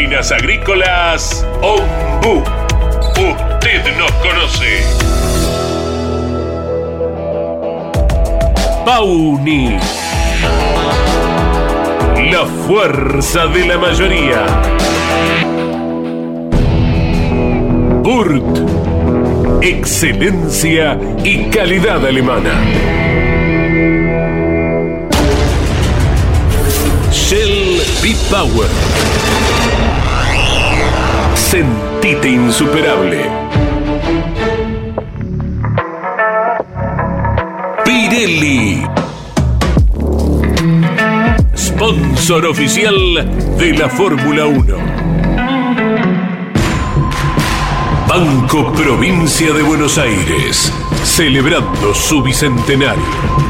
Máquinas Agrícolas Ombu. Usted nos conoce. Pauni. La fuerza de la mayoría. Burt. Excelencia y calidad alemana. Shell B-Power. Sentite insuperable. Pirelli. Sponsor oficial de la Fórmula 1. Banco Provincia de Buenos Aires, celebrando su bicentenario.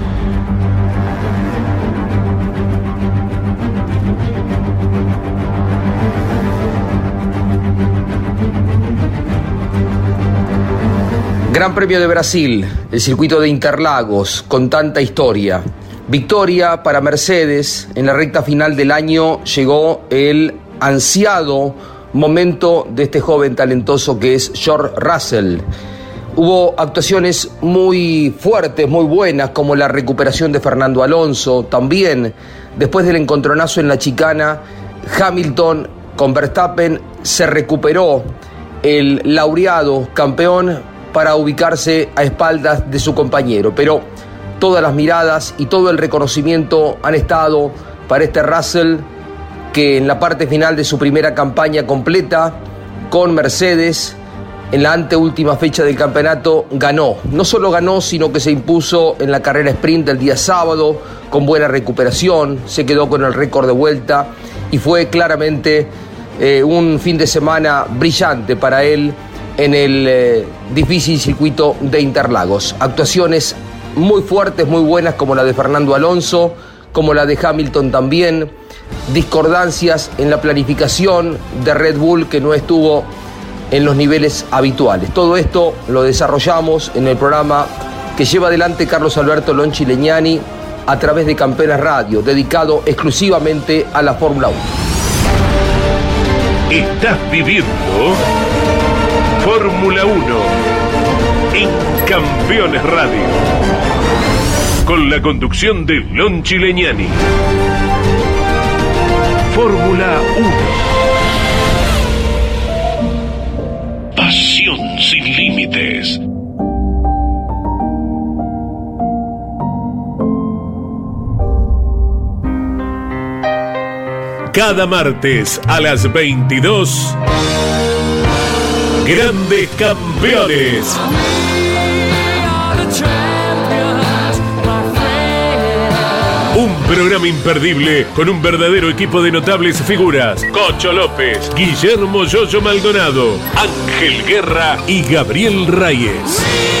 Gran Premio de Brasil, el circuito de Interlagos, con tanta historia. Victoria para Mercedes. En la recta final del año llegó el ansiado momento de este joven talentoso que es George Russell. Hubo actuaciones muy fuertes, muy buenas, como la recuperación de Fernando Alonso. También, después del encontronazo en la chicana, Hamilton con Verstappen se recuperó. El laureado campeón para ubicarse a espaldas de su compañero. Pero todas las miradas y todo el reconocimiento han estado para este Russell que en la parte final de su primera campaña completa con Mercedes en la anteúltima fecha del campeonato ganó. No solo ganó, sino que se impuso en la carrera sprint del día sábado con buena recuperación, se quedó con el récord de vuelta y fue claramente eh, un fin de semana brillante para él en el eh, difícil circuito de Interlagos. Actuaciones muy fuertes, muy buenas, como la de Fernando Alonso, como la de Hamilton también. Discordancias en la planificación de Red Bull que no estuvo en los niveles habituales. Todo esto lo desarrollamos en el programa que lleva adelante Carlos Alberto Lonchi Leñani a través de Campeones Radio, dedicado exclusivamente a la Fórmula 1. Estás viviendo Fórmula 1 en Campeones Radio. Con la conducción de Lon Chileñani. Fórmula 1. Pasión sin límites. Cada martes a las 22. Grandes campeones. Un programa imperdible con un verdadero equipo de notables figuras. Cocho López, Guillermo Yoyo Maldonado, Ángel Guerra y Gabriel Reyes.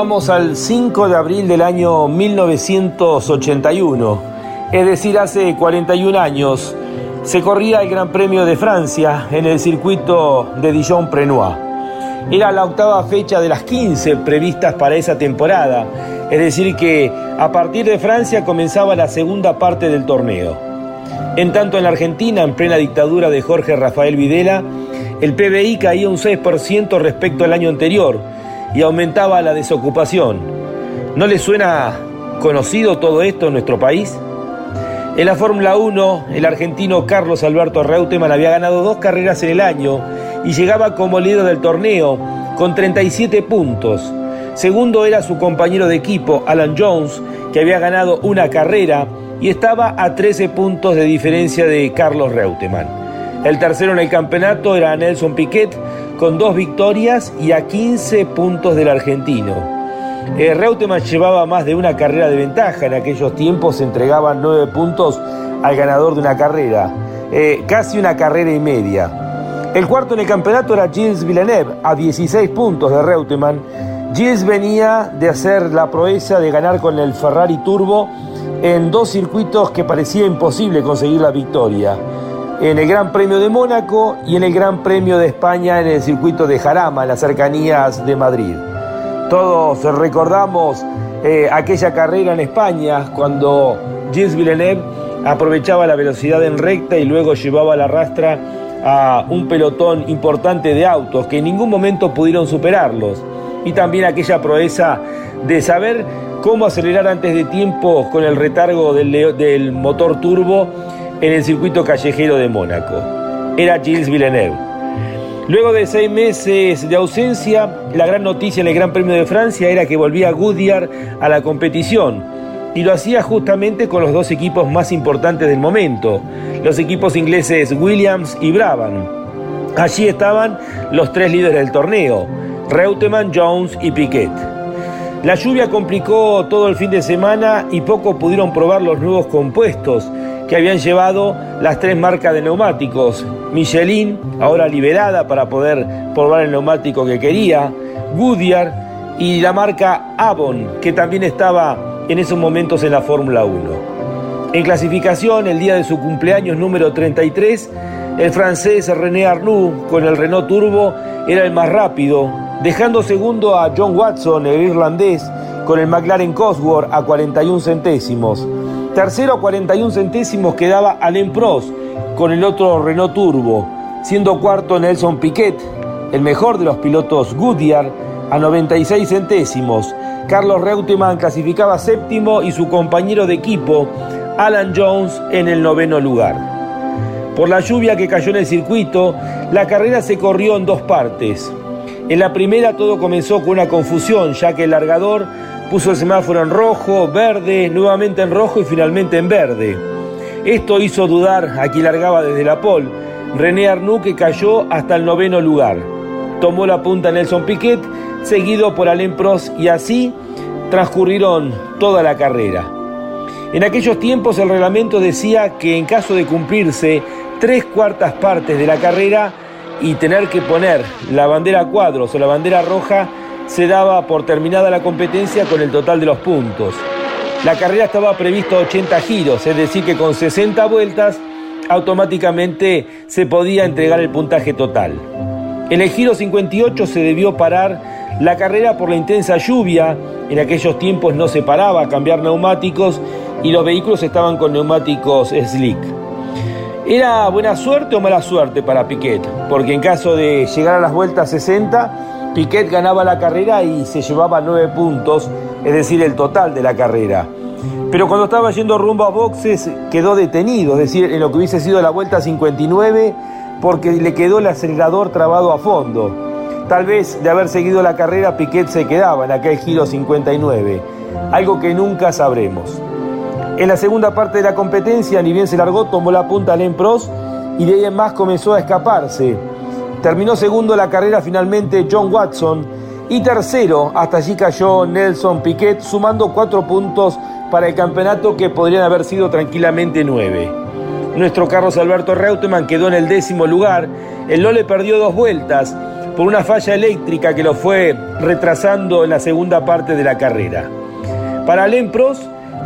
Vamos al 5 de abril del año 1981, es decir, hace 41 años, se corría el Gran Premio de Francia en el circuito de Dijon-Prenois. Era la octava fecha de las 15 previstas para esa temporada, es decir, que a partir de Francia comenzaba la segunda parte del torneo. En tanto en la Argentina, en plena dictadura de Jorge Rafael Videla, el PBI caía un 6% respecto al año anterior, y aumentaba la desocupación. ¿No le suena conocido todo esto en nuestro país? En la Fórmula 1, el argentino Carlos Alberto Reutemann había ganado dos carreras en el año y llegaba como líder del torneo con 37 puntos. Segundo era su compañero de equipo, Alan Jones, que había ganado una carrera y estaba a 13 puntos de diferencia de Carlos Reutemann. El tercero en el campeonato era Nelson Piquet, con dos victorias y a 15 puntos del argentino. Eh, Reutemann llevaba más de una carrera de ventaja, en aquellos tiempos se entregaban nueve puntos al ganador de una carrera, eh, casi una carrera y media. El cuarto en el campeonato era Gilles Villeneuve, a 16 puntos de Reutemann. Gilles venía de hacer la proeza de ganar con el Ferrari Turbo en dos circuitos que parecía imposible conseguir la victoria en el Gran Premio de Mónaco y en el Gran Premio de España en el circuito de Jarama, en las cercanías de Madrid. Todos recordamos eh, aquella carrera en España cuando Gilles Villeneuve aprovechaba la velocidad en recta y luego llevaba la rastra a un pelotón importante de autos que en ningún momento pudieron superarlos. Y también aquella proeza de saber cómo acelerar antes de tiempo con el retargo del, del motor turbo en el circuito callejero de Mónaco. Era Gilles Villeneuve. Luego de seis meses de ausencia, la gran noticia en el Gran Premio de Francia era que volvía Goodyear a la competición y lo hacía justamente con los dos equipos más importantes del momento, los equipos ingleses Williams y Brabham. Allí estaban los tres líderes del torneo, Reutemann, Jones y Piquet. La lluvia complicó todo el fin de semana y poco pudieron probar los nuevos compuestos que habían llevado las tres marcas de neumáticos. Michelin, ahora liberada para poder probar el neumático que quería, Goodyear y la marca Avon, que también estaba en esos momentos en la Fórmula 1. En clasificación, el día de su cumpleaños número 33, el francés René Arnoux con el Renault Turbo era el más rápido, dejando segundo a John Watson, el irlandés, con el McLaren Cosworth a 41 centésimos. Tercero a 41 centésimos quedaba Alain Prost con el otro Renault Turbo, siendo cuarto Nelson Piquet, el mejor de los pilotos Goodyear, a 96 centésimos. Carlos Reutemann clasificaba séptimo y su compañero de equipo, Alan Jones, en el noveno lugar. Por la lluvia que cayó en el circuito, la carrera se corrió en dos partes. En la primera todo comenzó con una confusión, ya que el largador puso el semáforo en rojo, verde, nuevamente en rojo y finalmente en verde. Esto hizo dudar a quien largaba desde la pole, René Arnoux que cayó hasta el noveno lugar. Tomó la punta Nelson Piquet, seguido por Alain Prost y así transcurrieron toda la carrera. En aquellos tiempos el reglamento decía que en caso de cumplirse tres cuartas partes de la carrera y tener que poner la bandera cuadros o la bandera roja, se daba por terminada la competencia con el total de los puntos. La carrera estaba prevista 80 giros, es decir, que con 60 vueltas automáticamente se podía entregar el puntaje total. En el giro 58 se debió parar la carrera por la intensa lluvia, en aquellos tiempos no se paraba a cambiar neumáticos y los vehículos estaban con neumáticos slick. ¿Era buena suerte o mala suerte para Piquet? Porque en caso de llegar a las vueltas 60, Piquet ganaba la carrera y se llevaba nueve puntos, es decir, el total de la carrera. pero cuando estaba yendo rumbo a boxes quedó detenido, es decir, en lo que hubiese sido la vuelta 59, porque le quedó el acelerador trabado a fondo. Tal vez de haber seguido la carrera Piquet se quedaba en aquel giro 59, algo que nunca sabremos. En la segunda parte de la competencia, ni bien se largó, tomó la punta Alain Prost y de ahí en más comenzó a escaparse. Terminó segundo la carrera finalmente John Watson y tercero hasta allí cayó Nelson Piquet sumando cuatro puntos para el campeonato que podrían haber sido tranquilamente nueve. Nuestro Carlos Alberto Reutemann quedó en el décimo lugar. El Lole perdió dos vueltas por una falla eléctrica que lo fue retrasando en la segunda parte de la carrera. Para Alain Prost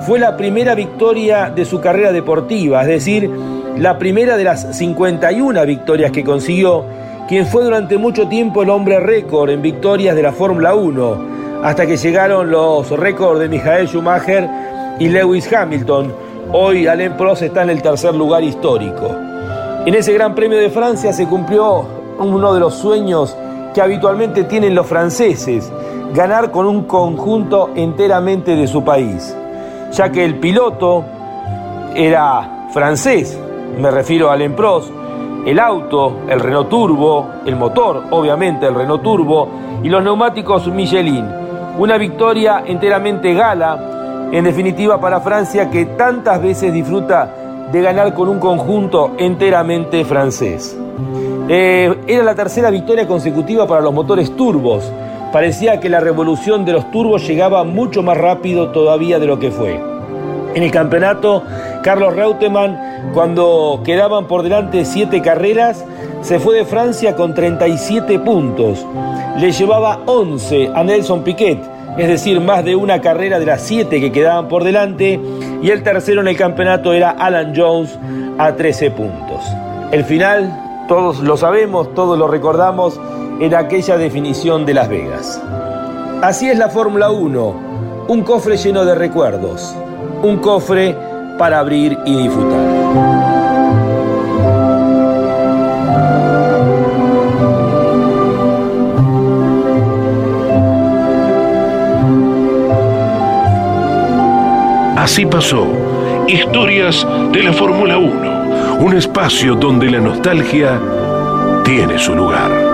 fue la primera victoria de su carrera deportiva, es decir, la primera de las 51 victorias que consiguió, quien fue durante mucho tiempo el hombre récord en victorias de la Fórmula 1, hasta que llegaron los récords de Michael Schumacher y Lewis Hamilton. Hoy Alain Prost está en el tercer lugar histórico. En ese Gran Premio de Francia se cumplió uno de los sueños que habitualmente tienen los franceses, ganar con un conjunto enteramente de su país, ya que el piloto era francés, me refiero a Alain Prost, el auto, el Renault Turbo, el motor, obviamente el Renault Turbo, y los neumáticos Michelin. Una victoria enteramente gala, en definitiva para Francia que tantas veces disfruta de ganar con un conjunto enteramente francés. Eh, era la tercera victoria consecutiva para los motores turbos. Parecía que la revolución de los turbos llegaba mucho más rápido todavía de lo que fue. En el campeonato, Carlos Reutemann, cuando quedaban por delante siete carreras, se fue de Francia con 37 puntos. Le llevaba 11 a Nelson Piquet, es decir, más de una carrera de las siete que quedaban por delante, y el tercero en el campeonato era Alan Jones a 13 puntos. El final, todos lo sabemos, todos lo recordamos, en aquella definición de Las Vegas. Así es la Fórmula 1, un cofre lleno de recuerdos un cofre para abrir y disfrutar. Así pasó. Historias de la Fórmula 1. Un espacio donde la nostalgia tiene su lugar.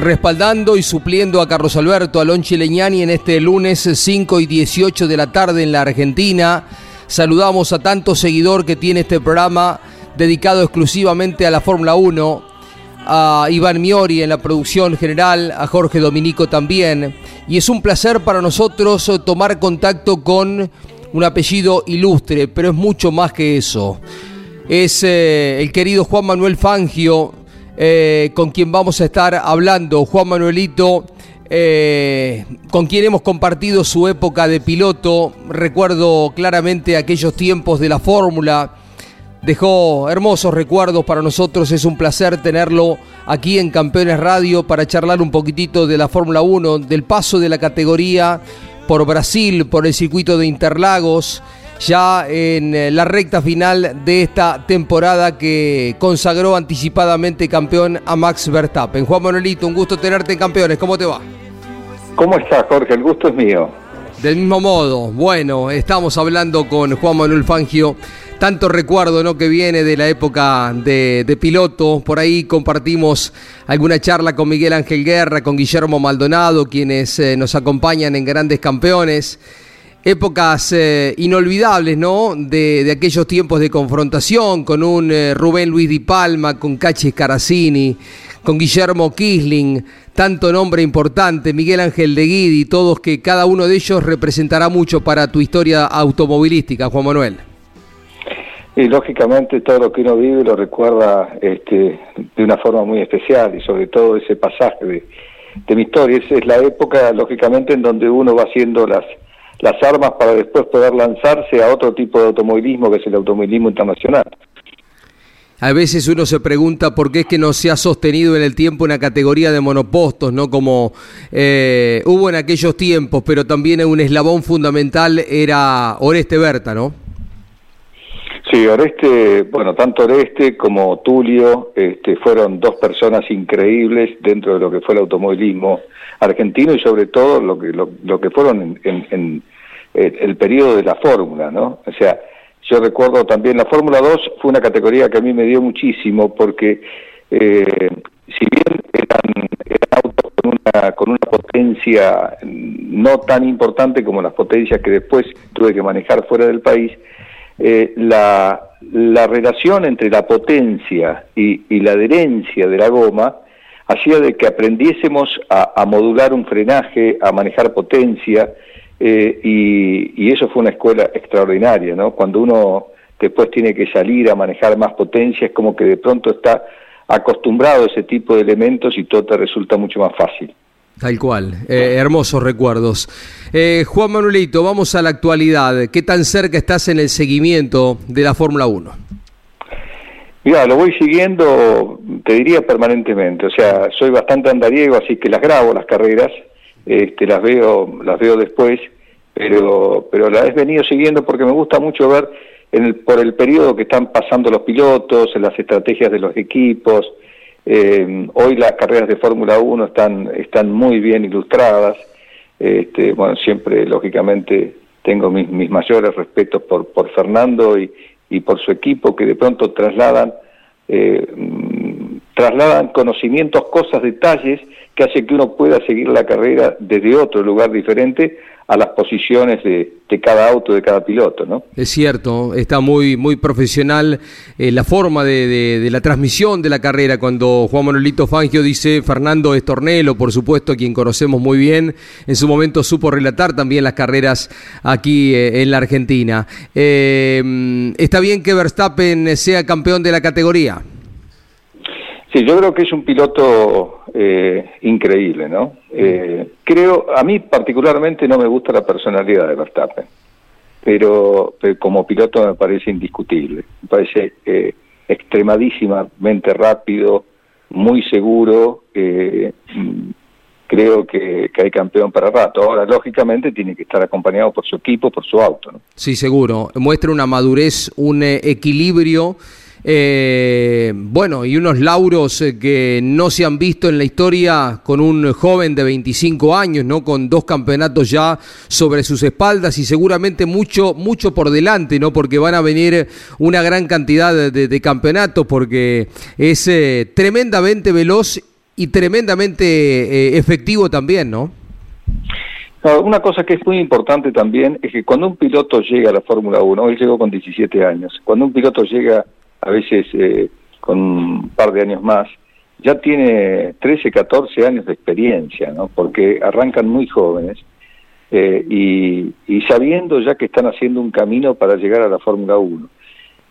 respaldando y supliendo a Carlos Alberto Alonchi Leñani en este lunes 5 y 18 de la tarde en la Argentina. Saludamos a tanto seguidor que tiene este programa dedicado exclusivamente a la Fórmula 1, a Iván Miori en la producción general, a Jorge Dominico también. Y es un placer para nosotros tomar contacto con un apellido ilustre, pero es mucho más que eso. Es eh, el querido Juan Manuel Fangio, eh, con quien vamos a estar hablando, Juan Manuelito, eh, con quien hemos compartido su época de piloto. Recuerdo claramente aquellos tiempos de la fórmula. Dejó hermosos recuerdos para nosotros, es un placer tenerlo aquí en Campeones Radio para charlar un poquitito de la Fórmula 1, del paso de la categoría por Brasil, por el circuito de Interlagos ya en eh, la recta final de esta temporada que consagró anticipadamente campeón a Max Verstappen. Juan Manuelito, un gusto tenerte en campeones, ¿cómo te va? ¿Cómo estás, Jorge? El gusto es mío. Del mismo modo, bueno, estamos hablando con Juan Manuel Fangio, tanto recuerdo ¿no? que viene de la época de, piloto, por ahí compartimos alguna charla con Miguel Ángel Guerra, con Guillermo Maldonado, quienes eh, nos acompañan en grandes campeones épocas eh, inolvidables, ¿no? De, aquellos tiempos de confrontación con un eh, Rubén Luis Di Palma, con Cachis Caracini, con Guillermo Kisling, tanto nombre importante, Miguel Ángel de Guidi, todos que cada uno de ellos representará mucho para tu historia automovilística, Juan Manuel. Sí, lógicamente todo lo que uno vive lo recuerda este, de una forma muy especial y sobre todo ese pasaje de, de mi historia. Esa es la época, lógicamente, en donde uno va haciendo las, las armas para después poder lanzarse a otro tipo de automovilismo que es el automovilismo internacional. A veces uno se pregunta por qué es que no se ha sostenido en el tiempo una categoría de monopostos, ¿no? Como eh, hubo en aquellos tiempos, pero también un eslabón fundamental era Oreste Berta, ¿no? Sí, Oreste, bueno, tanto Oreste como Tulio este, fueron dos personas increíbles dentro de lo que fue el automovilismo argentino y sobre todo lo que, lo, que fueron en, en el periodo de la fórmula, ¿no? O sea, yo recuerdo también la Fórmula 2 fue una categoría que a mí me dio muchísimo porque eh, si bien eran, autos con una, con una potencia no tan importante como las potencias que después tuve que manejar fuera del país, eh, la, la, relación entre la potencia y, y, la adherencia de la goma hacía de que aprendiésemos a, modular un frenaje, a manejar potencia, eh, y, eso fue una escuela extraordinaria, ¿no? Cuando uno después tiene que salir a manejar más potencia, es como que de pronto está acostumbrado a ese tipo de elementos y todo te resulta mucho más fácil. Tal cual, eh, hermosos recuerdos. Eh, Juan Manuelito, vamos a la actualidad. ¿Qué tan cerca estás en el seguimiento de la Fórmula 1? Mira, lo voy siguiendo, te diría permanentemente. O sea, soy bastante andariego, así que las grabo las carreras este, las veo las veo después, pero pero la he venido siguiendo porque me gusta mucho ver el, por el periodo que están pasando los pilotos, en las estrategias de los equipos. Eh, hoy las carreras de Fórmula 1 están están muy bien ilustradas. Este, bueno, siempre lógicamente tengo mis, mis mayores respetos por por Fernando y, y por su equipo que de pronto trasladan eh, trasladan conocimientos, cosas, detalles que hace que uno pueda seguir la carrera desde otro lugar diferente a las posiciones de, cada auto, de cada piloto, ¿no? Es cierto, está muy muy profesional eh, la forma de, la transmisión de la carrera. Cuando Juan Manuelito Fangio dice Fernando Estornelo, por supuesto, quien conocemos muy bien, en su momento supo relatar también las carreras aquí eh, en la Argentina. Eh, ¿Está bien que Verstappen sea campeón de la categoría? Sí, yo creo que es un piloto eh, increíble, ¿no? Eh, creo, a mí particularmente no me gusta la personalidad de Verstappen, pero, como piloto me parece indiscutible, me parece eh, extremadísimamente rápido, muy seguro, creo que, que, hay campeón para rato. Ahora, lógicamente, tiene que estar acompañado por su equipo, por su auto. Sí, seguro. Muestra una madurez, un equilibrio eh, bueno, y unos lauros eh, que no se han visto en la historia con un joven de 25 años, ¿no? Con dos campeonatos ya sobre sus espaldas y seguramente mucho, mucho por delante, ¿no? Porque van a venir una gran cantidad de, campeonatos porque es eh, tremendamente veloz y tremendamente efectivo también, ¿no? Una cosa que es muy importante también es que cuando un piloto llega a la Fórmula 1, él llegó con 17 años, cuando un piloto llega a veces eh, con un par de años más, ya tiene 13, 14 años de experiencia, ¿no? porque arrancan muy jóvenes eh, y, y, sabiendo ya que están haciendo un camino para llegar a la Fórmula 1.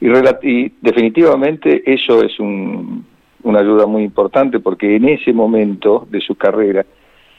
Y, definitivamente eso es un, una ayuda muy importante porque en ese momento de su carrera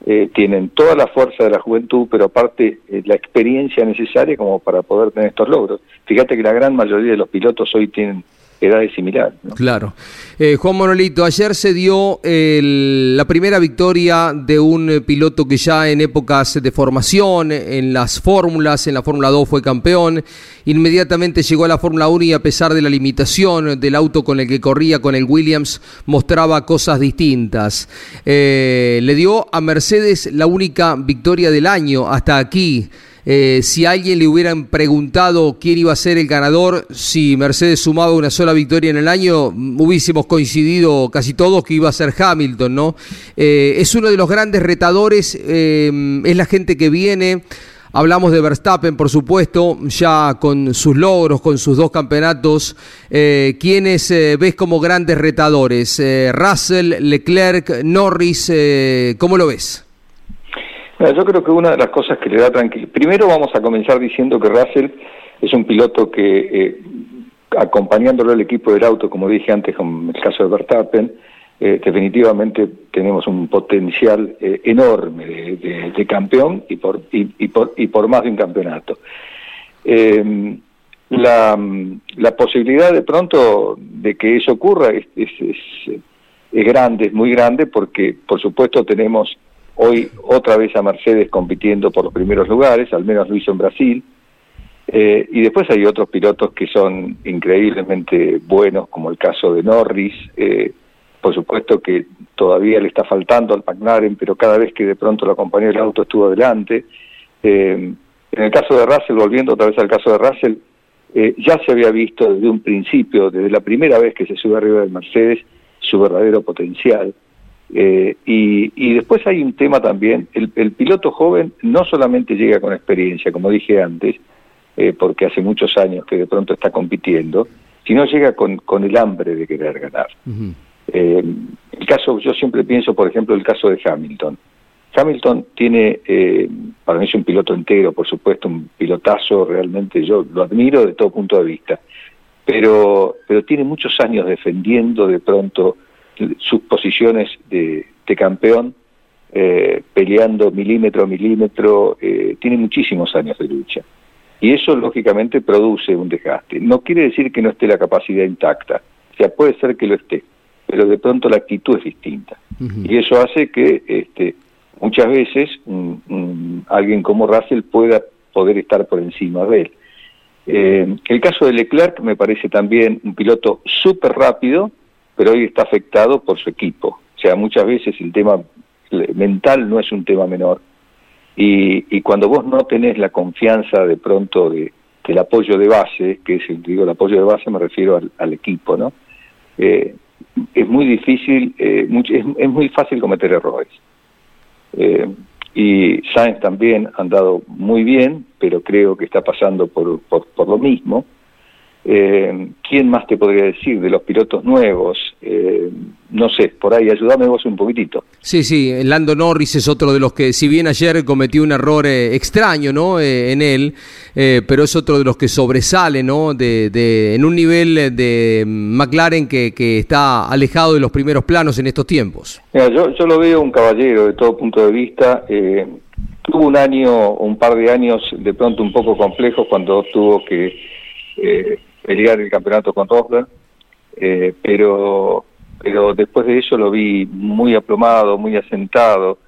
eh, tienen toda la fuerza de la juventud, pero aparte la experiencia necesaria como para poder tener estos logros. Fíjate que la gran mayoría de los pilotos hoy tienen edades similares. Claro. Eh, Juan Monolito, ayer se dio la primera victoria de un piloto que ya en épocas de formación, en las fórmulas, en la Fórmula 2 fue campeón, inmediatamente llegó a la Fórmula 1 y a pesar de la limitación del auto con el que corría, con el Williams, mostraba cosas distintas. Eh, le dio a Mercedes la única victoria del año hasta aquí. Eh, si a alguien le hubieran preguntado quién iba a ser el ganador, si Mercedes sumaba una sola victoria en el año, hubiésemos coincidido casi todos que iba a ser Hamilton, ¿no? Eh, es uno de los grandes retadores, eh, es la gente que viene. Hablamos de Verstappen, por supuesto, ya con sus logros, con sus dos campeonatos. ¿Quiénes ves como grandes retadores? Russell, Leclerc, Norris, ¿cómo lo ves? Yo creo que una de las cosas que le da tranquilidad, primero vamos a comenzar diciendo que Russell es un piloto que eh, acompañándolo el equipo del auto, como dije antes con el caso de Verstappen, eh, definitivamente tenemos un potencial eh, enorme de, campeón y por, y, por, y por más de un campeonato. La, la, posibilidad de pronto de que eso ocurra es, es, es, grande, es muy grande, porque por supuesto tenemos hoy otra vez a Mercedes compitiendo por los primeros lugares, al menos lo hizo en Brasil, eh, y después hay otros pilotos que son increíblemente buenos, como el caso de Norris, eh, por supuesto que todavía le está faltando al McLaren, pero cada vez que de pronto lo acompañó el auto estuvo adelante. Eh, en el caso de Russell, volviendo otra vez al caso de Russell, ya se había visto desde un principio, desde la primera vez que se sube arriba del Mercedes, su verdadero potencial. Eh, y, después hay un tema también, el, piloto joven no solamente llega con experiencia, como dije antes, eh, porque hace muchos años que de pronto está compitiendo, sino llega con, con el hambre de querer ganar. el caso, yo siempre pienso, por ejemplo, el caso de Hamilton. Hamilton tiene, eh, para mí es un piloto entero, por supuesto, un pilotazo, realmente yo lo admiro de todo punto de vista, pero, pero tiene muchos años defendiendo de pronto sus posiciones de, campeón, eh, peleando milímetro a milímetro, eh, tiene muchísimos años de lucha. Y eso lógicamente produce un desgaste. No quiere decir que no esté la capacidad intacta, o sea, puede ser que lo esté, pero de pronto la actitud es distinta. Y eso hace que este, muchas veces alguien como Russell pueda poder estar por encima de él. Eh, el caso de Leclerc me parece también un piloto súper rápido, pero hoy está afectado por su equipo. O sea, muchas veces el tema mental no es un tema menor. Y, cuando vos no tenés la confianza de pronto de, del apoyo de base, que es, digo, el apoyo de base me refiero al, equipo, ¿no? Eh, es muy difícil, eh, es muy fácil cometer errores. Eh, y Sainz también ha andado muy bien, pero creo que está pasando por, por lo mismo. Eh, ¿Quién más te podría decir de los pilotos nuevos? Eh, no sé, por ahí, ayúdame vos un poquitito. Sí, sí, Lando Norris es otro de los que, si bien ayer cometió un error eh, extraño ¿no? en él, pero es otro de los que sobresale ¿no? de, en un nivel de McLaren que, que, está alejado de los primeros planos en estos tiempos. yo, yo lo veo un caballero de todo punto de vista. tuvo un año, un par de años de pronto un poco complejos cuando tuvo que pelear el campeonato con Rosberg, eh, pero, pero después de eso lo vi muy aplomado, muy asentado,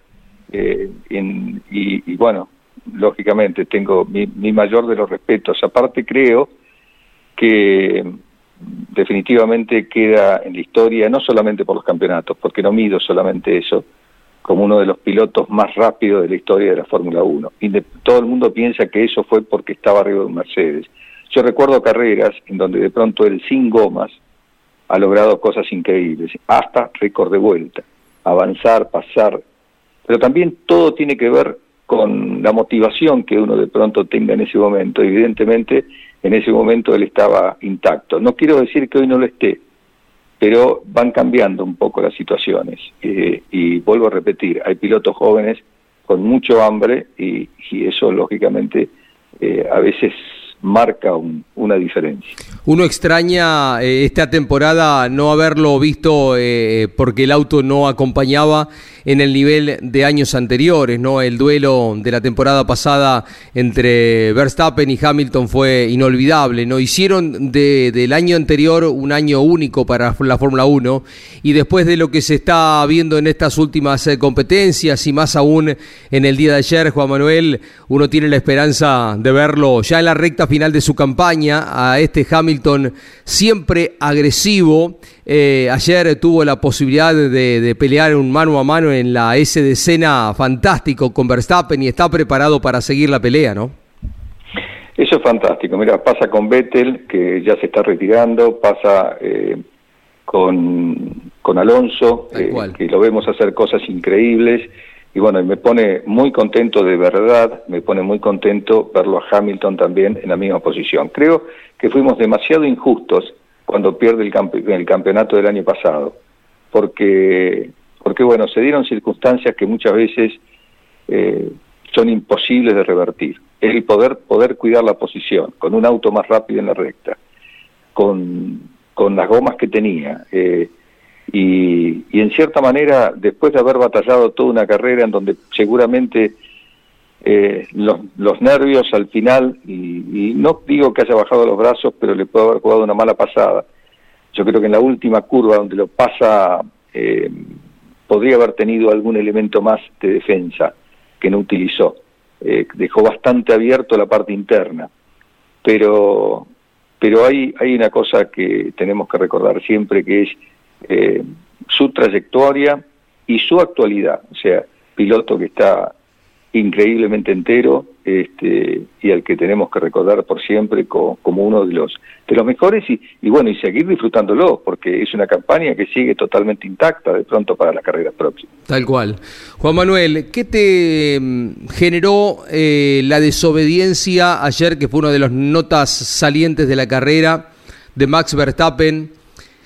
eh, y, bueno, lógicamente tengo mi, mi mayor de los respetos. Aparte creo que definitivamente queda en la historia, no solamente por los campeonatos, porque no mido solamente eso, como uno de los pilotos más rápidos de la historia de la Fórmula 1. Y todo el mundo piensa que eso fue porque estaba arriba de un Mercedes. Yo recuerdo carreras en donde de pronto él sin gomas ha logrado cosas increíbles, hasta récord de vuelta, avanzar, pasar, pero también todo tiene que ver con la motivación que uno de pronto tenga en ese momento. Evidentemente, en ese momento él estaba intacto. No quiero decir que hoy no lo esté, pero van cambiando un poco las situaciones. Eh, y vuelvo a repetir, hay pilotos jóvenes con mucho hambre y, eso lógicamente eh, a veces marca una diferencia. Uno extraña eh, esta temporada no haberlo visto eh, porque el auto no acompañaba en el nivel de años anteriores, ¿no? El duelo de la temporada pasada entre Verstappen y Hamilton fue inolvidable, ¿no? Hicieron de, del año anterior un año único para la Fórmula 1 y después de lo que se está viendo en estas últimas eh, competencias y más aún en el día de ayer, Juan Manuel, uno tiene la esperanza de verlo ya en la recta final de su campaña, a este Hamilton siempre agresivo. Eh, ayer tuvo la posibilidad de, pelear un mano a mano en la S de escena fantástico con Verstappen y está preparado para seguir la pelea, ¿no? Eso es fantástico. Mira, pasa con Vettel, que ya se está retirando, pasa eh, con, con Alonso, eh, que lo vemos hacer cosas increíbles y bueno, me pone muy contento de verdad, me pone muy contento verlo a Hamilton también en la misma posición. Creo que fuimos demasiado injustos cuando pierde el, el campeonato del año pasado, porque, porque bueno, se dieron circunstancias que muchas veces eh, son imposibles de revertir. El poder, poder cuidar la posición con un auto más rápido en la recta. con, con las gomas que tenía. Eh, y, en cierta manera, después de haber batallado toda una carrera en donde seguramente eh, los, nervios al final, y, no digo que haya bajado los brazos, pero le puedo haber jugado una mala pasada. Yo creo que en la última curva donde lo pasa, podría haber tenido algún elemento más de defensa que no utilizó. Eh, dejó bastante abierto la parte interna. Pero, pero hay, hay una cosa que tenemos que recordar siempre, que es eh, su trayectoria y su actualidad. O sea, piloto que está increíblemente entero este, y al que tenemos que recordar por siempre como, uno de los de los mejores y, bueno y seguir disfrutándolo porque es una campaña que sigue totalmente intacta de pronto para las carreras próximas. Tal cual. Juan Manuel, ¿qué te mm, generó eh, la desobediencia ayer que fue una de las notas salientes de la carrera de Max Verstappen?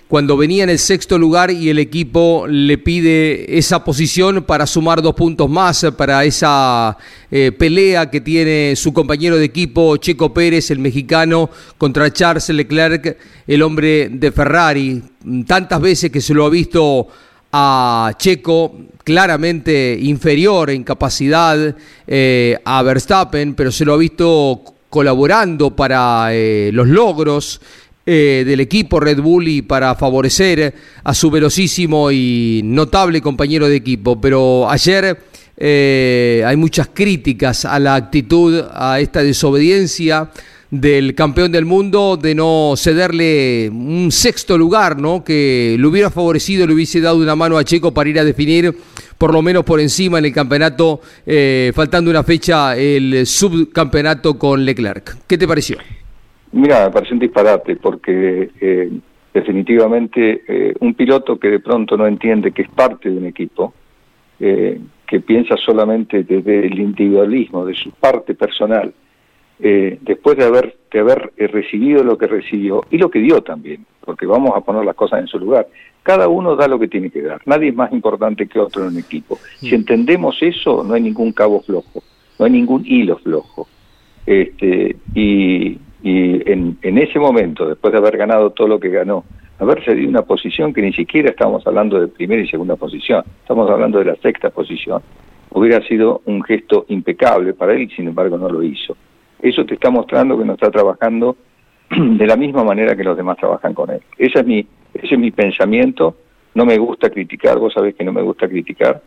Cuando venía en el sexto lugar y el equipo le pide esa posición para sumar dos puntos más para esa eh, pelea que tiene su compañero de equipo Checo Pérez, el mexicano, contra Charles Leclerc, el hombre de Ferrari. Tantas veces que se lo ha visto a Checo claramente inferior en capacidad eh, a Verstappen, pero se lo ha visto colaborando para eh, los logros eh, del equipo Red Bull y para favorecer a su velocísimo y notable compañero de equipo. Pero ayer eh, hay muchas críticas a la actitud, a esta desobediencia del campeón del mundo de no cederle un sexto lugar, ¿no? Que le hubiera favorecido, le hubiese dado una mano a Checo para ir a definir por lo menos por encima en el campeonato, eh, faltando una fecha, el subcampeonato con Leclerc. ¿Qué te pareció? Mira, me parece un disparate porque eh, definitivamente eh, un piloto que de pronto no entiende que es parte de un equipo, eh, que piensa solamente desde el individualismo, de su parte personal, después de haber, de haber recibido lo que recibió y lo que dio también, porque vamos a poner las cosas en su lugar. Cada uno da lo que tiene que dar, nadie es más importante que otro en un equipo. Si entendemos eso, no hay ningún cabo flojo, no hay ningún hilo flojo. Este, y, y en, en ese momento, después de haber ganado todo lo que ganó, haber cedido una posición que ni siquiera estamos hablando de primera y segunda posición, estamos hablando de la sexta posición, hubiera sido un gesto impecable para él sin embargo no lo hizo. Eso te está mostrando que no está trabajando de la misma manera que los demás trabajan con él. Ese es mi, ese es mi pensamiento, no me gusta criticar, vos sabés que no me gusta criticar,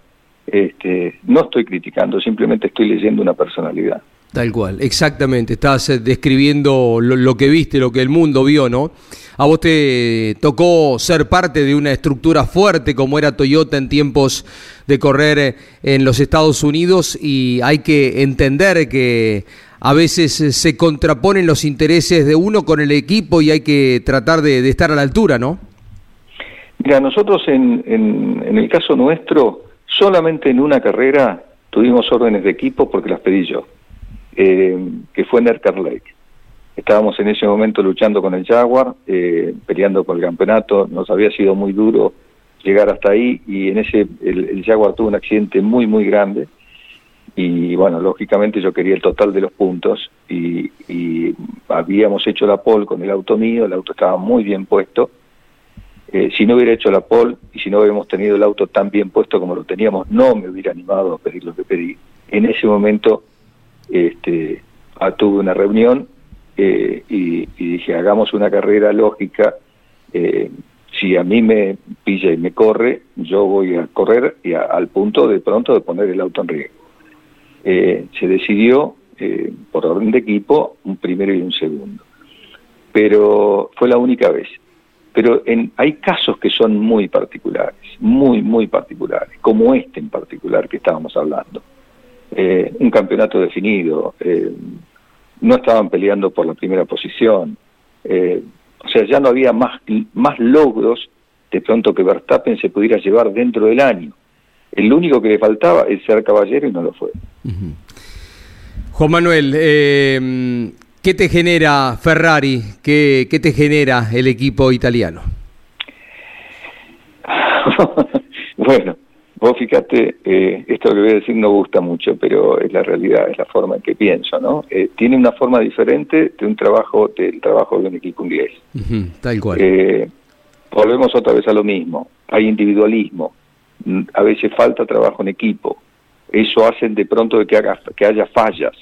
este, no estoy criticando, simplemente estoy leyendo una personalidad. Tal cual, exactamente. Estás eh, describiendo lo, que viste, lo que el mundo vio, ¿no? A vos te tocó ser parte de una estructura fuerte como era Toyota en tiempos de correr eh, en los Estados Unidos y hay que entender que a veces eh, se contraponen los intereses de uno con el equipo y hay que tratar de, estar a la altura, ¿no? Mira, nosotros en, en el caso nuestro, solamente en una carrera tuvimos órdenes de equipo porque las pedí yo eh, que fue en Lake. Estábamos en ese momento luchando con el Jaguar, eh, peleando por el campeonato, nos había sido muy duro llegar hasta ahí y en ese el, Jaguar tuvo un accidente muy muy grande y bueno, lógicamente yo quería el total de los puntos y, habíamos hecho la pole con el auto mío, el auto estaba muy bien puesto. Eh, si no hubiera hecho la pole y si no hubiéramos tenido el auto tan bien puesto como lo teníamos, no me hubiera animado a pedir lo que pedí. En ese momento este, ah, tuve una reunión eh, y, dije, hagamos una carrera lógica. Eh, si a mí me pilla y me corre, yo voy a correr y al punto de pronto de poner el auto en riesgo. Eh, se decidió, por orden de equipo, un primero y un segundo. Pero fue la única vez. Pero en, hay casos que son muy particulares, muy, muy particulares, como este en particular que estábamos hablando eh, un campeonato definido, eh, no estaban peleando por la primera posición, eh, o sea, ya no había más, más logros de pronto que Verstappen se pudiera llevar dentro del año. El único que le faltaba es ser caballero y no lo fue. Juan Manuel, ¿qué te genera Ferrari? ¿Qué, qué te genera el equipo italiano? bueno, Vos fíjate, eh, esto que voy a decir no gusta mucho, pero es la realidad, es la forma en que pienso, ¿no? Eh, tiene una forma diferente de un trabajo, del trabajo de un equipo inglés. tal cual. Eh, volvemos otra vez a lo mismo. Hay individualismo, mm, a veces falta trabajo en equipo. Eso hace de pronto de que, haga, que haya fallas.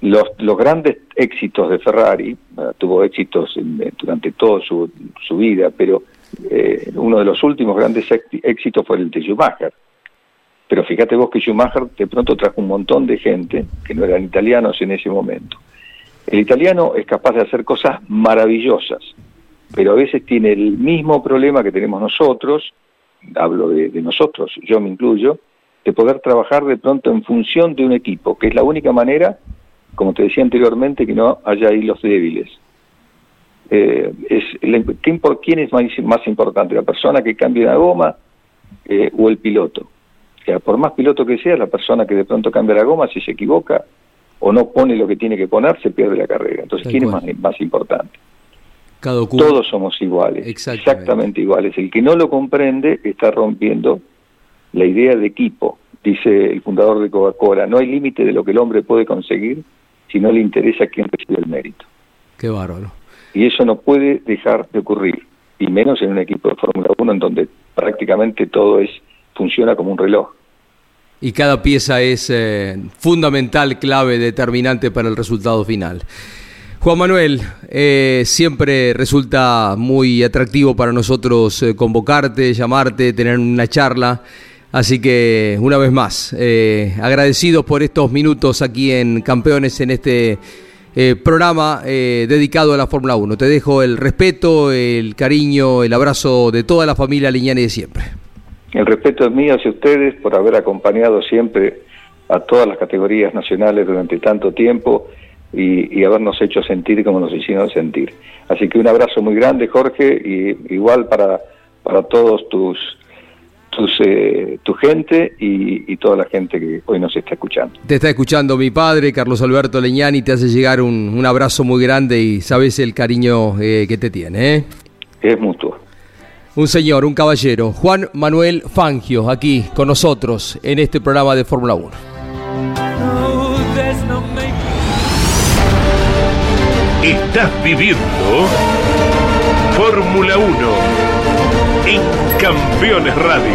Los, los grandes éxitos de Ferrari, tuvo éxitos durante toda su, su vida, pero eh, uno de los últimos grandes éxitos fue el de Schumacher. Pero fíjate vos que Schumacher de pronto trajo un montón de gente que no eran italianos en ese momento. El italiano es capaz de hacer cosas maravillosas, pero a veces tiene el mismo problema que tenemos nosotros, hablo de, de nosotros, yo me incluyo, de poder trabajar de pronto en función de un equipo, que es la única manera, como te decía anteriormente, que no haya hilos débiles eh, es, ¿quién es más, importante? ¿La persona que cambia la goma eh, o el piloto? por más piloto que sea, la persona que de pronto cambia la goma, si se equivoca o no pone lo que tiene que poner, se pierde la carrera. Entonces, ¿quién es más, más importante? Todos somos iguales, exactamente iguales. El que no lo comprende está rompiendo la idea de equipo, dice el fundador de Coca-Cola. No hay límite de lo que el hombre puede conseguir si no le interesa quién recibe el mérito. Qué bárbaro. Y eso no puede dejar de ocurrir, y menos en un equipo de Fórmula 1 en donde prácticamente todo es funciona como un reloj. Y cada pieza es eh, fundamental, clave, determinante para el resultado final. Juan Manuel, eh, siempre resulta muy atractivo para nosotros eh, convocarte, llamarte, tener una charla. Así que una vez más, agradecidos por estos minutos aquí en Campeones en este eh, programa eh, dedicado a la Fórmula 1. Te dejo el respeto, el cariño, el abrazo de toda la familia Liñani de siempre. El respeto es mío hacia ustedes por haber acompañado siempre a todas las categorías nacionales durante tanto tiempo y, habernos hecho sentir como nos hicieron sentir. Así que un abrazo muy grande, Jorge, y igual para, para todos tus eh, tu gente y, toda la gente que hoy nos está escuchando. Te está escuchando mi padre, Carlos Alberto Leñani, te hace llegar un, abrazo muy grande y sabes el cariño eh, que te tiene. ¿eh? Es mutuo. Un señor, un caballero, Juan Manuel Fangio, aquí con nosotros en este programa de Fórmula 1. Estás viviendo Fórmula 1 en Campeones Radio.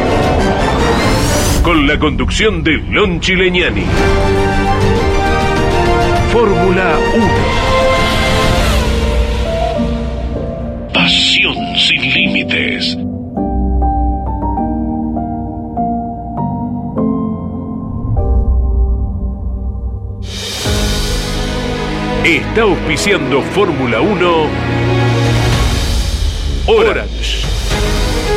Con la conducción de Lon Chileñani. Fórmula 1. Pasión sin límites. Está auspiciando Fórmula 1 Orange.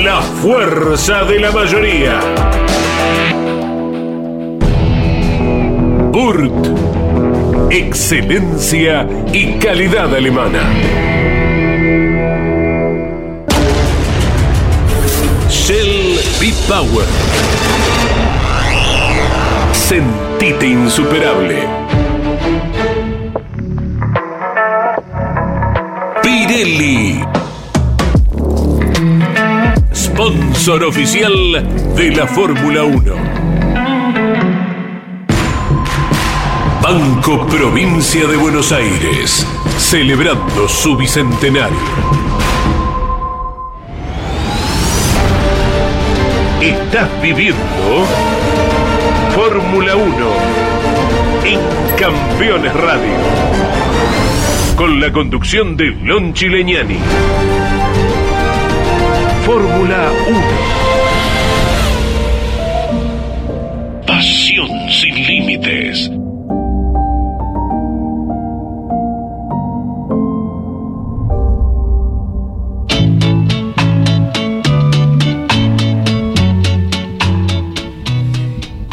la fuerza de la mayoría. Burt. Excelencia y calidad alemana. Shell B-Power. Sentite insuperable. Pirelli sponsor oficial de la Fórmula 1. Banco Provincia de Buenos Aires, celebrando su bicentenario. Estás viviendo Fórmula 1 en Campeones Radio. Con la conducción de Lon Chileñani. Fórmula 1. Pasión sin límites.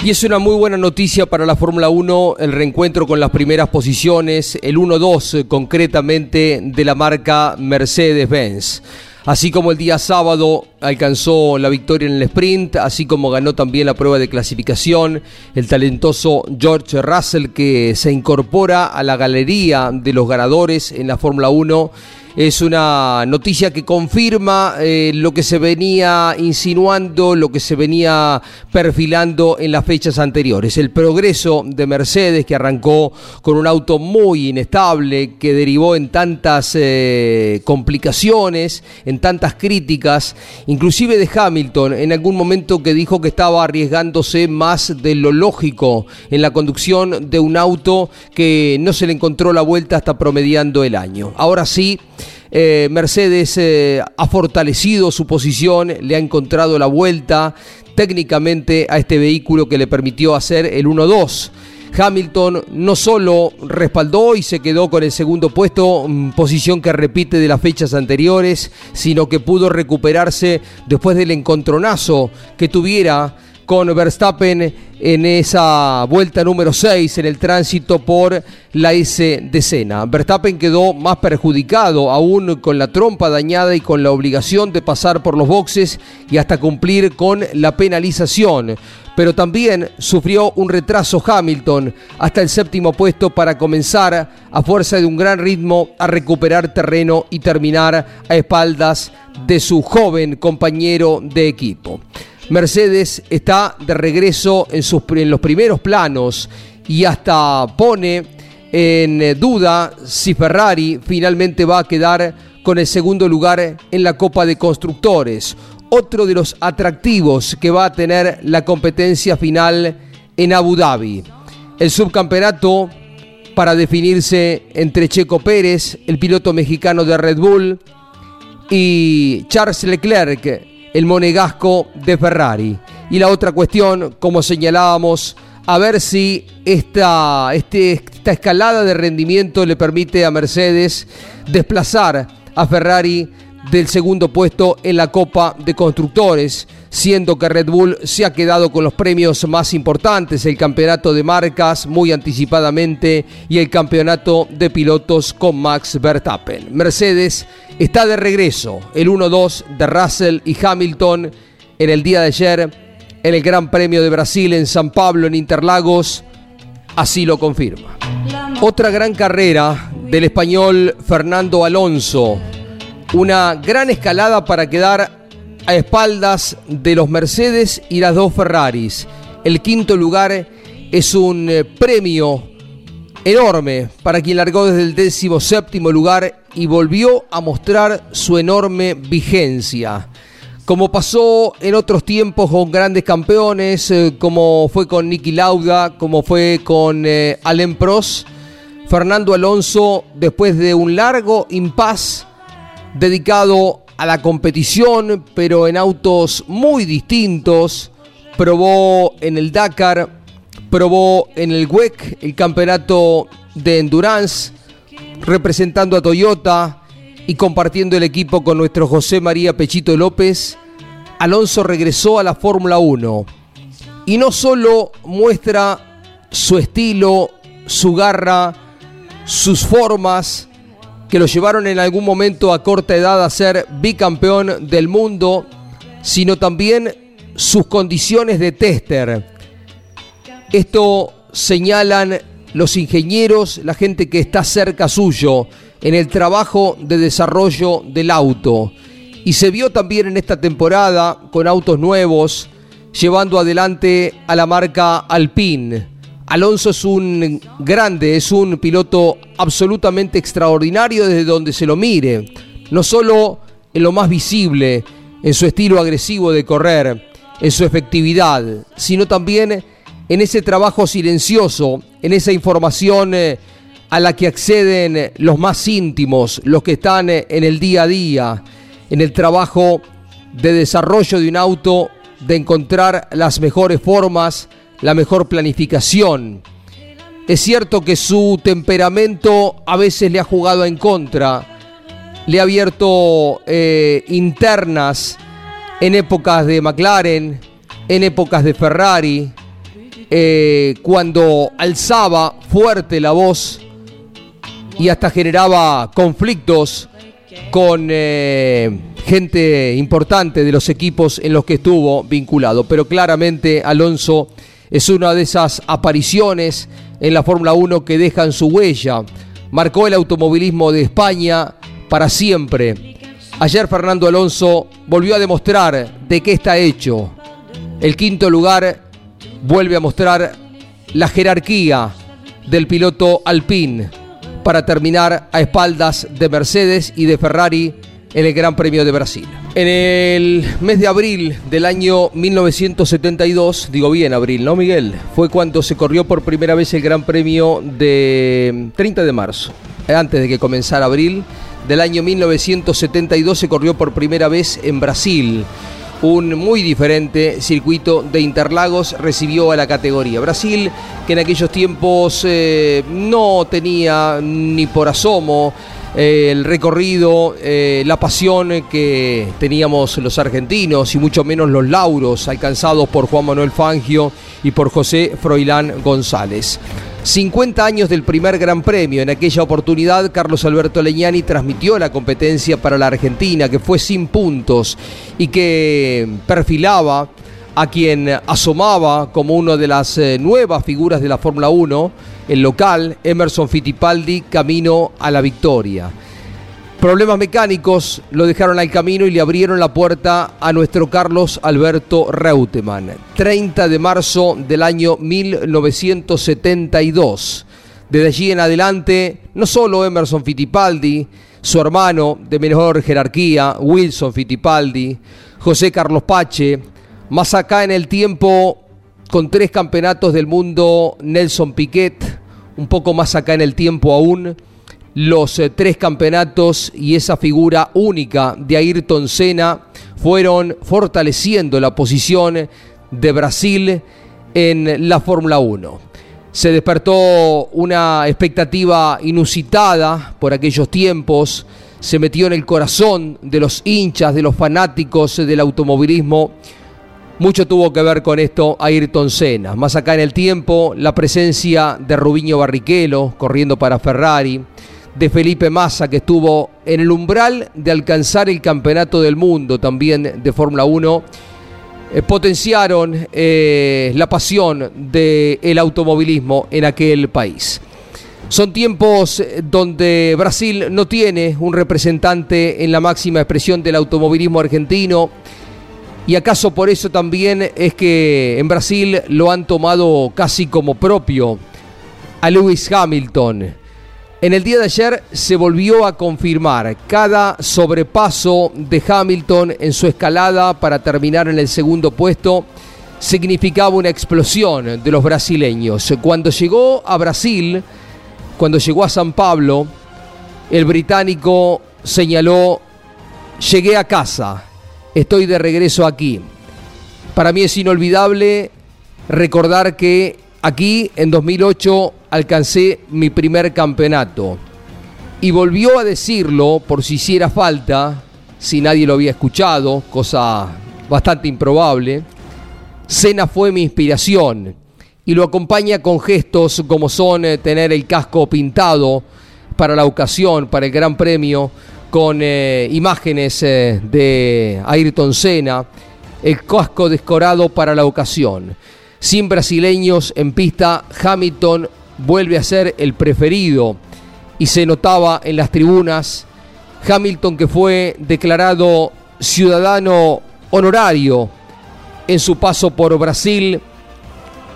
Y es una muy buena noticia para la Fórmula 1 el reencuentro con las primeras posiciones, el 1-2 eh, concretamente de la marca Mercedes-Benz. Así como el día sábado alcanzó la victoria en el sprint, así como ganó también la prueba de clasificación, el talentoso George Russell que se incorpora a la galería de los ganadores en la Fórmula 1 es una noticia que confirma eh, lo que se venía insinuando, lo que se venía perfilando en las fechas anteriores. El progreso de Mercedes que arrancó con un auto muy inestable, que derivó en tantas eh, complicaciones, en tantas críticas, inclusive de Hamilton en algún momento que dijo que estaba arriesgándose más de lo lógico en la conducción de un auto que no se le encontró la vuelta hasta promediando el año. Ahora sí, eh, Mercedes eh, ha fortalecido su posición, le ha encontrado la vuelta técnicamente a este vehículo que le permitió hacer el 1-2. Hamilton no solo respaldó y se quedó con el segundo puesto, mm, posición que repite de las fechas anteriores, sino que pudo recuperarse después del encontronazo que tuviera con Verstappen en esa vuelta número 6 en el tránsito por la S de Sena. Verstappen quedó más perjudicado aún con la trompa dañada y con la obligación de pasar por los boxes y hasta cumplir con la penalización. Pero también sufrió un retraso Hamilton hasta el séptimo puesto para comenzar a fuerza de un gran ritmo a recuperar terreno y terminar a espaldas de su joven compañero de equipo. Mercedes está de regreso en, sus, en los primeros planos y hasta pone en duda si Ferrari finalmente va a quedar con el segundo lugar en la Copa de Constructores. Otro de los atractivos que va a tener la competencia final en Abu Dhabi. El subcampeonato para definirse entre Checo Pérez, el piloto mexicano de Red Bull, y Charles Leclerc, el monegasco de Ferrari. Y la otra cuestión, como señalábamos, a ver si esta, este, esta escalada de rendimiento le permite a Mercedes desplazar a Ferrari del segundo puesto en la Copa de Constructores, siendo que Red Bull se ha quedado con los premios más importantes, el campeonato de marcas muy anticipadamente y el campeonato de pilotos con Max Verstappen. Mercedes está de regreso, el 1-2 de Russell y Hamilton en el día de ayer en el Gran Premio de Brasil en San Pablo, en Interlagos, así lo confirma. Otra gran carrera del español Fernando Alonso una gran escalada para quedar a espaldas de los Mercedes y las dos Ferraris. El quinto lugar es un eh, premio enorme para quien largó desde el décimo séptimo lugar y volvió a mostrar su enorme vigencia. Como pasó en otros tiempos con grandes campeones, eh, como fue con Nicky Lauda, como fue con eh, Alain Prost, Fernando Alonso, después de un largo impas, dedicado a la competición, pero en autos muy distintos. Probó en el Dakar, probó en el WEC, el campeonato de endurance, representando a Toyota y compartiendo el equipo con nuestro José María Pechito López. Alonso regresó a la Fórmula 1 y no solo muestra su estilo, su garra, sus formas, que lo llevaron en algún momento a corta edad a ser bicampeón del mundo, sino también sus condiciones de tester. Esto señalan los ingenieros, la gente que está cerca suyo en el trabajo de desarrollo del auto. Y se vio también en esta temporada con autos nuevos, llevando adelante a la marca Alpine Alonso es un grande, es un piloto absolutamente extraordinario desde donde se lo mire. No solo en lo más visible, en su estilo agresivo de correr, en su efectividad, sino también en ese trabajo silencioso, en esa información eh, a la que acceden los más íntimos, los que están eh, en el día a día, en el trabajo de desarrollo de un auto, de encontrar las mejores formas, la mejor planificación. Es cierto que su temperamento a veces le ha jugado en contra, le ha abierto eh, internas en épocas de McLaren, en épocas de Ferrari, eh, cuando alzaba fuerte la voz y hasta generaba conflictos con eh, gente importante de los equipos en los que estuvo vinculado. Pero claramente Alonso es una de esas apariciones en la Fórmula 1 que dejan su huella. Marcó el automovilismo de España para siempre. Ayer Fernando Alonso volvió a demostrar de qué está hecho. El quinto lugar vuelve a mostrar la jerarquía del piloto Alpine para terminar a espaldas de Mercedes y de Ferrari en el Gran Premio de Brasil. En el mes de abril del año 1972, digo bien abril, ¿no Miguel? Fue cuando se corrió por primera vez el Gran Premio de 30 de marzo, antes de que comenzara abril del año 1972 se corrió por primera vez en Brasil un muy diferente circuito de Interlagos recibió a la categoría. Brasil, que en aquellos tiempos eh, no tenía ni por asomo eh, el recorrido, eh, la pasión que teníamos los argentinos y mucho menos los lauros alcanzados por Juan Manuel Fangio y por José Froilán González. 50 años del primer Gran Premio. En aquella oportunidad, Carlos Alberto Leñani transmitió la competencia para la Argentina, que fue sin puntos y que perfilaba a quien asomaba como una de las eh, nuevas figuras de la Fórmula 1, el local, Emerson Fittipaldi, camino a la victoria. Problemas mecánicos lo dejaron al camino y le abrieron la puerta a nuestro Carlos Alberto Reutemann. 30 de marzo del año 1972. Desde allí en adelante, no solo Emerson Fittipaldi, su hermano de menor jerarquía, Wilson Fittipaldi, José Carlos Pache, más acá en el tiempo, con tres campeonatos del mundo, Nelson Piquet, un poco más acá en el tiempo aún, los eh, tres campeonatos y esa figura única de Ayrton Senna fueron fortaleciendo la posición de Brasil en la Fórmula 1. Se despertó una expectativa inusitada por aquellos tiempos, se metió en el corazón de los hinchas, de los fanáticos del automovilismo. Mucho tuvo que ver con esto Ayrton Senna. Más acá en el tiempo, la presencia de Rubiño Barrichello corriendo para Ferrari, de Felipe Massa, que estuvo en el umbral de alcanzar el campeonato del mundo también de Fórmula 1, eh, potenciaron eh, la pasión del automovilismo en aquel país. Son tiempos eh, donde Brasil no tiene un representante en la máxima expresión del automovilismo argentino. Y acaso por eso también es que en Brasil lo han tomado casi como propio a Lewis Hamilton en el día de ayer se volvió a confirmar cada sobrepaso de Hamilton en su escalada para terminar en el segundo puesto significaba una explosión de los brasileños. Cuando llegó a Brasil, cuando llegó a San Pablo, el británico señaló, llegué a casa, estoy de regreso aquí. Para mí es inolvidable recordar que aquí en 2008 alcancé mi primer campeonato. Y volvió a decirlo por si hiciera falta, si nadie lo había escuchado, cosa bastante improbable. Cena fue mi inspiración y lo acompaña con gestos como son eh, tener el casco pintado para la ocasión, para el Gran Premio, con eh, imágenes eh, de Ayrton Senna, el casco descorado para la ocasión. Sin brasileños en pista, Hamilton vuelve a ser el preferido y se notaba en las tribunas Hamilton que fue declarado ciudadano honorario en su paso por Brasil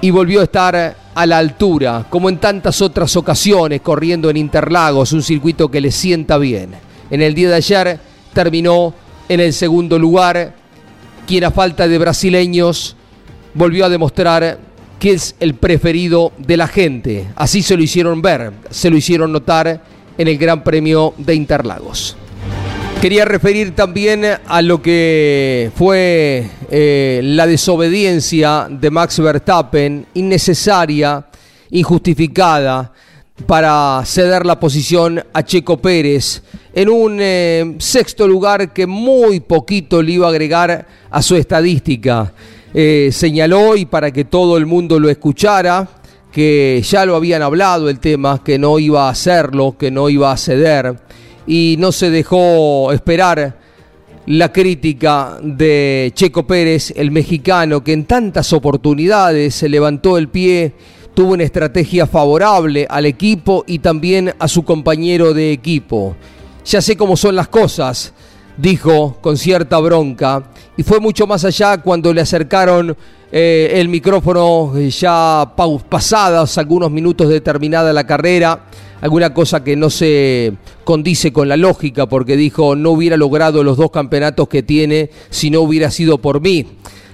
y volvió a estar a la altura, como en tantas otras ocasiones, corriendo en Interlagos, un circuito que le sienta bien. En el día de ayer terminó en el segundo lugar, quien a falta de brasileños volvió a demostrar que es el preferido de la gente. Así se lo hicieron ver, se lo hicieron notar en el Gran Premio de Interlagos. Quería referir también a lo que fue eh, la desobediencia de Max Verstappen, innecesaria, injustificada, para ceder la posición a Checo Pérez en un eh, sexto lugar que muy poquito le iba a agregar a su estadística. Eh, señaló y para que todo el mundo lo escuchara, que ya lo habían hablado el tema, que no iba a hacerlo, que no iba a ceder, y no se dejó esperar la crítica de Checo Pérez, el mexicano, que en tantas oportunidades se levantó el pie, tuvo una estrategia favorable al equipo y también a su compañero de equipo. Ya sé cómo son las cosas, dijo con cierta bronca, y fue mucho más allá cuando le acercaron eh, el micrófono eh, ya pasados algunos minutos de terminada la carrera, alguna cosa que no se condice con la lógica, porque dijo no hubiera logrado los dos campeonatos que tiene si no hubiera sido por mí.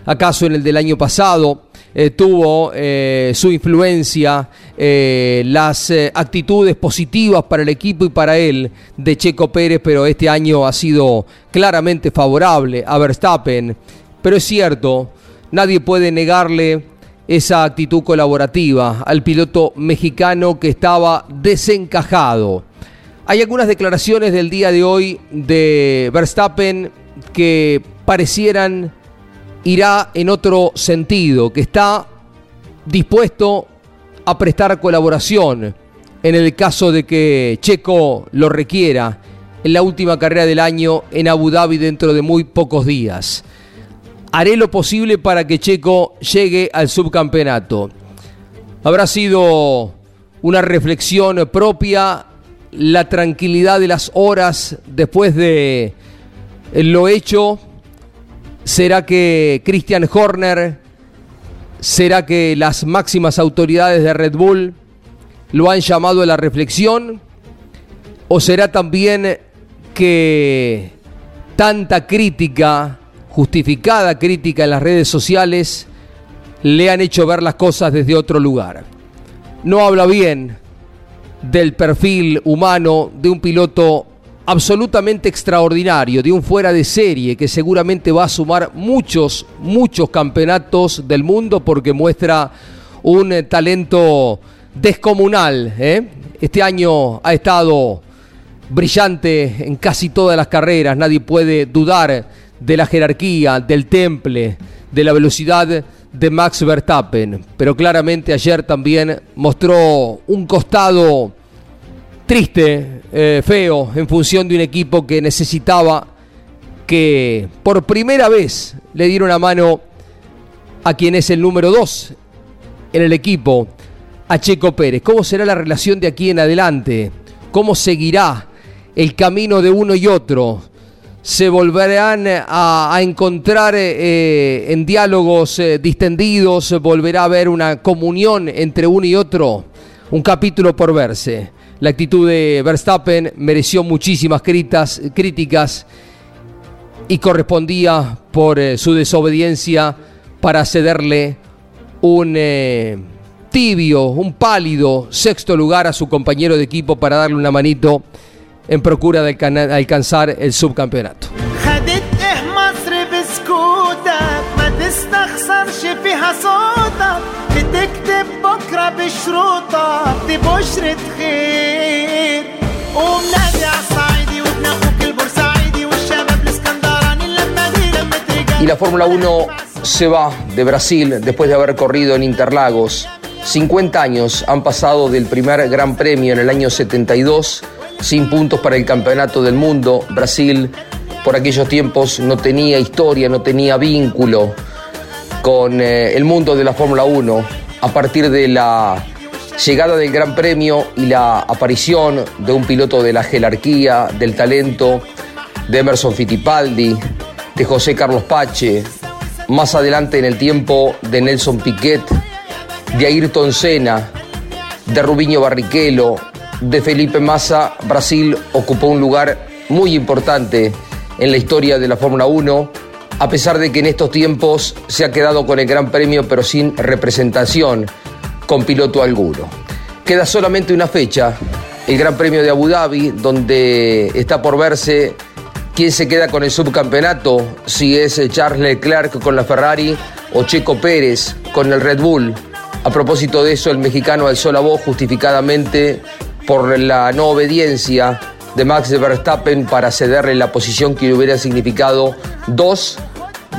¿Acaso en el del año pasado? Eh, tuvo su influencia las actitudes positivas para el equipo y para él de Checo Pérez, pero este año ha sido claramente favorable a Verstappen. Pero es cierto, Nadie puede negarle esa actitud colaborativa al piloto mexicano que estaba desencajado. Hay algunas declaraciones del día de hoy de Verstappen que parecieran irá en otro sentido, que está dispuesto a prestar colaboración en el caso de que Checo lo requiera en la última carrera del año en Abu Dhabi dentro de muy pocos días haré lo posible para que Checo llegue al subcampeonato. Habrá sido una reflexión propia, la tranquilidad de las horas después de lo hecho. ¿Será que Christian Horner, será que las máximas autoridades de Red Bull lo han llamado a la reflexión? ¿O será también que tanta crítica justificada crítica en las redes sociales le han hecho ver las cosas desde otro lugar. No habla bien del perfil humano de un piloto absolutamente extraordinario, de un fuera de serie que seguramente va a sumar muchos, muchos campeonatos del mundo porque muestra un talento descomunal. ¿eh? Este año ha estado brillante en casi todas las carreras, nadie puede dudar de la jerarquía, del temple, de la velocidad de Max Verstappen. Pero claramente ayer también mostró un costado triste, eh, feo, en función de un equipo que necesitaba que por primera vez le diera una mano a quien es el número dos en el equipo, a Checo Pérez. ¿Cómo será la relación de aquí en adelante? ¿Cómo seguirá el camino de uno y otro? se volverán a, encontrar eh, en diálogos eh, distendidos, volverá a haber una comunión entre uno y otro, un capítulo por verse. La actitud de Verstappen mereció muchísimas críticas y correspondía por eh, su desobediencia para cederle un tibio, un pálido sexto lugar a su compañero de equipo para darle una manito en procura de alcanzar el subcampeonato. Y la Fórmula 1 se va de Brasil después de haber corrido en Interlagos. 50 años han pasado del primer Gran Premio en el año 72 sin puntos para el Campeonato del Mundo. Brasil por aquellos tiempos no tenía historia, no tenía vínculo con eh, el mundo de la Fórmula 1. A partir de la llegada del Gran Premio y la aparición de un piloto de la jerarquía, del talento, de Emerson Fittipaldi, de José Carlos Pache, más adelante en el tiempo de Nelson Piquet, de Ayrton Senna, de Rubiño Barrichello, de Felipe Massa, Brasil ocupó un lugar muy importante en la historia de la Fórmula 1, a pesar de que en estos tiempos se ha quedado con el Gran Premio pero sin representación con piloto alguno. Queda solamente una fecha, el Gran Premio de Abu Dhabi, donde está por verse quién se queda con el subcampeonato, si es Charles Leclerc con la Ferrari o Checo Pérez con el Red Bull. A propósito de eso, el mexicano alzó la voz justificadamente por la no obediencia de Max Verstappen para cederle la posición que hubiera significado dos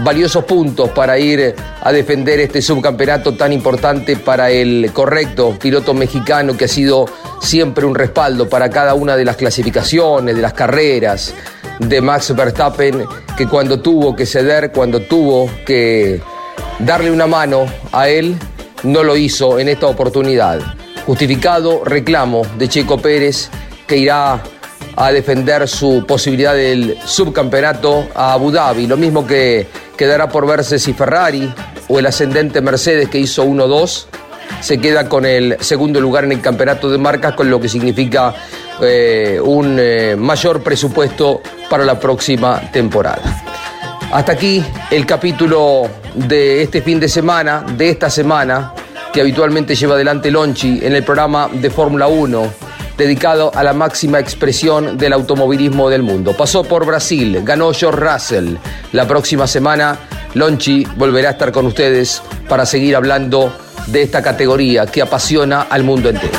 valiosos puntos para ir a defender este subcampeonato tan importante para el correcto piloto mexicano que ha sido siempre un respaldo para cada una de las clasificaciones, de las carreras de Max Verstappen, que cuando tuvo que ceder, cuando tuvo que darle una mano a él, no lo hizo en esta oportunidad. Justificado reclamo de Checo Pérez que irá a defender su posibilidad del subcampeonato a Abu Dhabi, lo mismo que quedará por verse si Ferrari o el ascendente Mercedes que hizo 1-2 se queda con el segundo lugar en el campeonato de marcas, con lo que significa eh, un eh, mayor presupuesto para la próxima temporada. Hasta aquí el capítulo de este fin de semana, de esta semana, que habitualmente lleva adelante Lonchi en el programa de Fórmula 1 dedicado a la máxima expresión del automovilismo del mundo. Pasó por Brasil, ganó George Russell. La próxima semana, Lonchi volverá a estar con ustedes para seguir hablando de esta categoría que apasiona al mundo entero.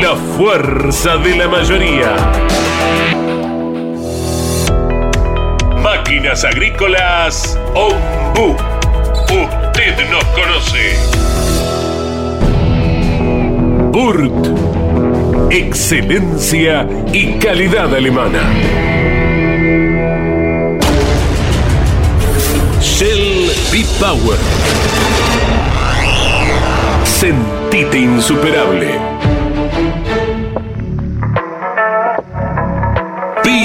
la fuerza de la mayoría. Máquinas agrícolas Ombu. Usted nos conoce. Burt. Excelencia y calidad alemana. Shell B-Power. Sentite insuperable.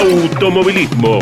automovilismo.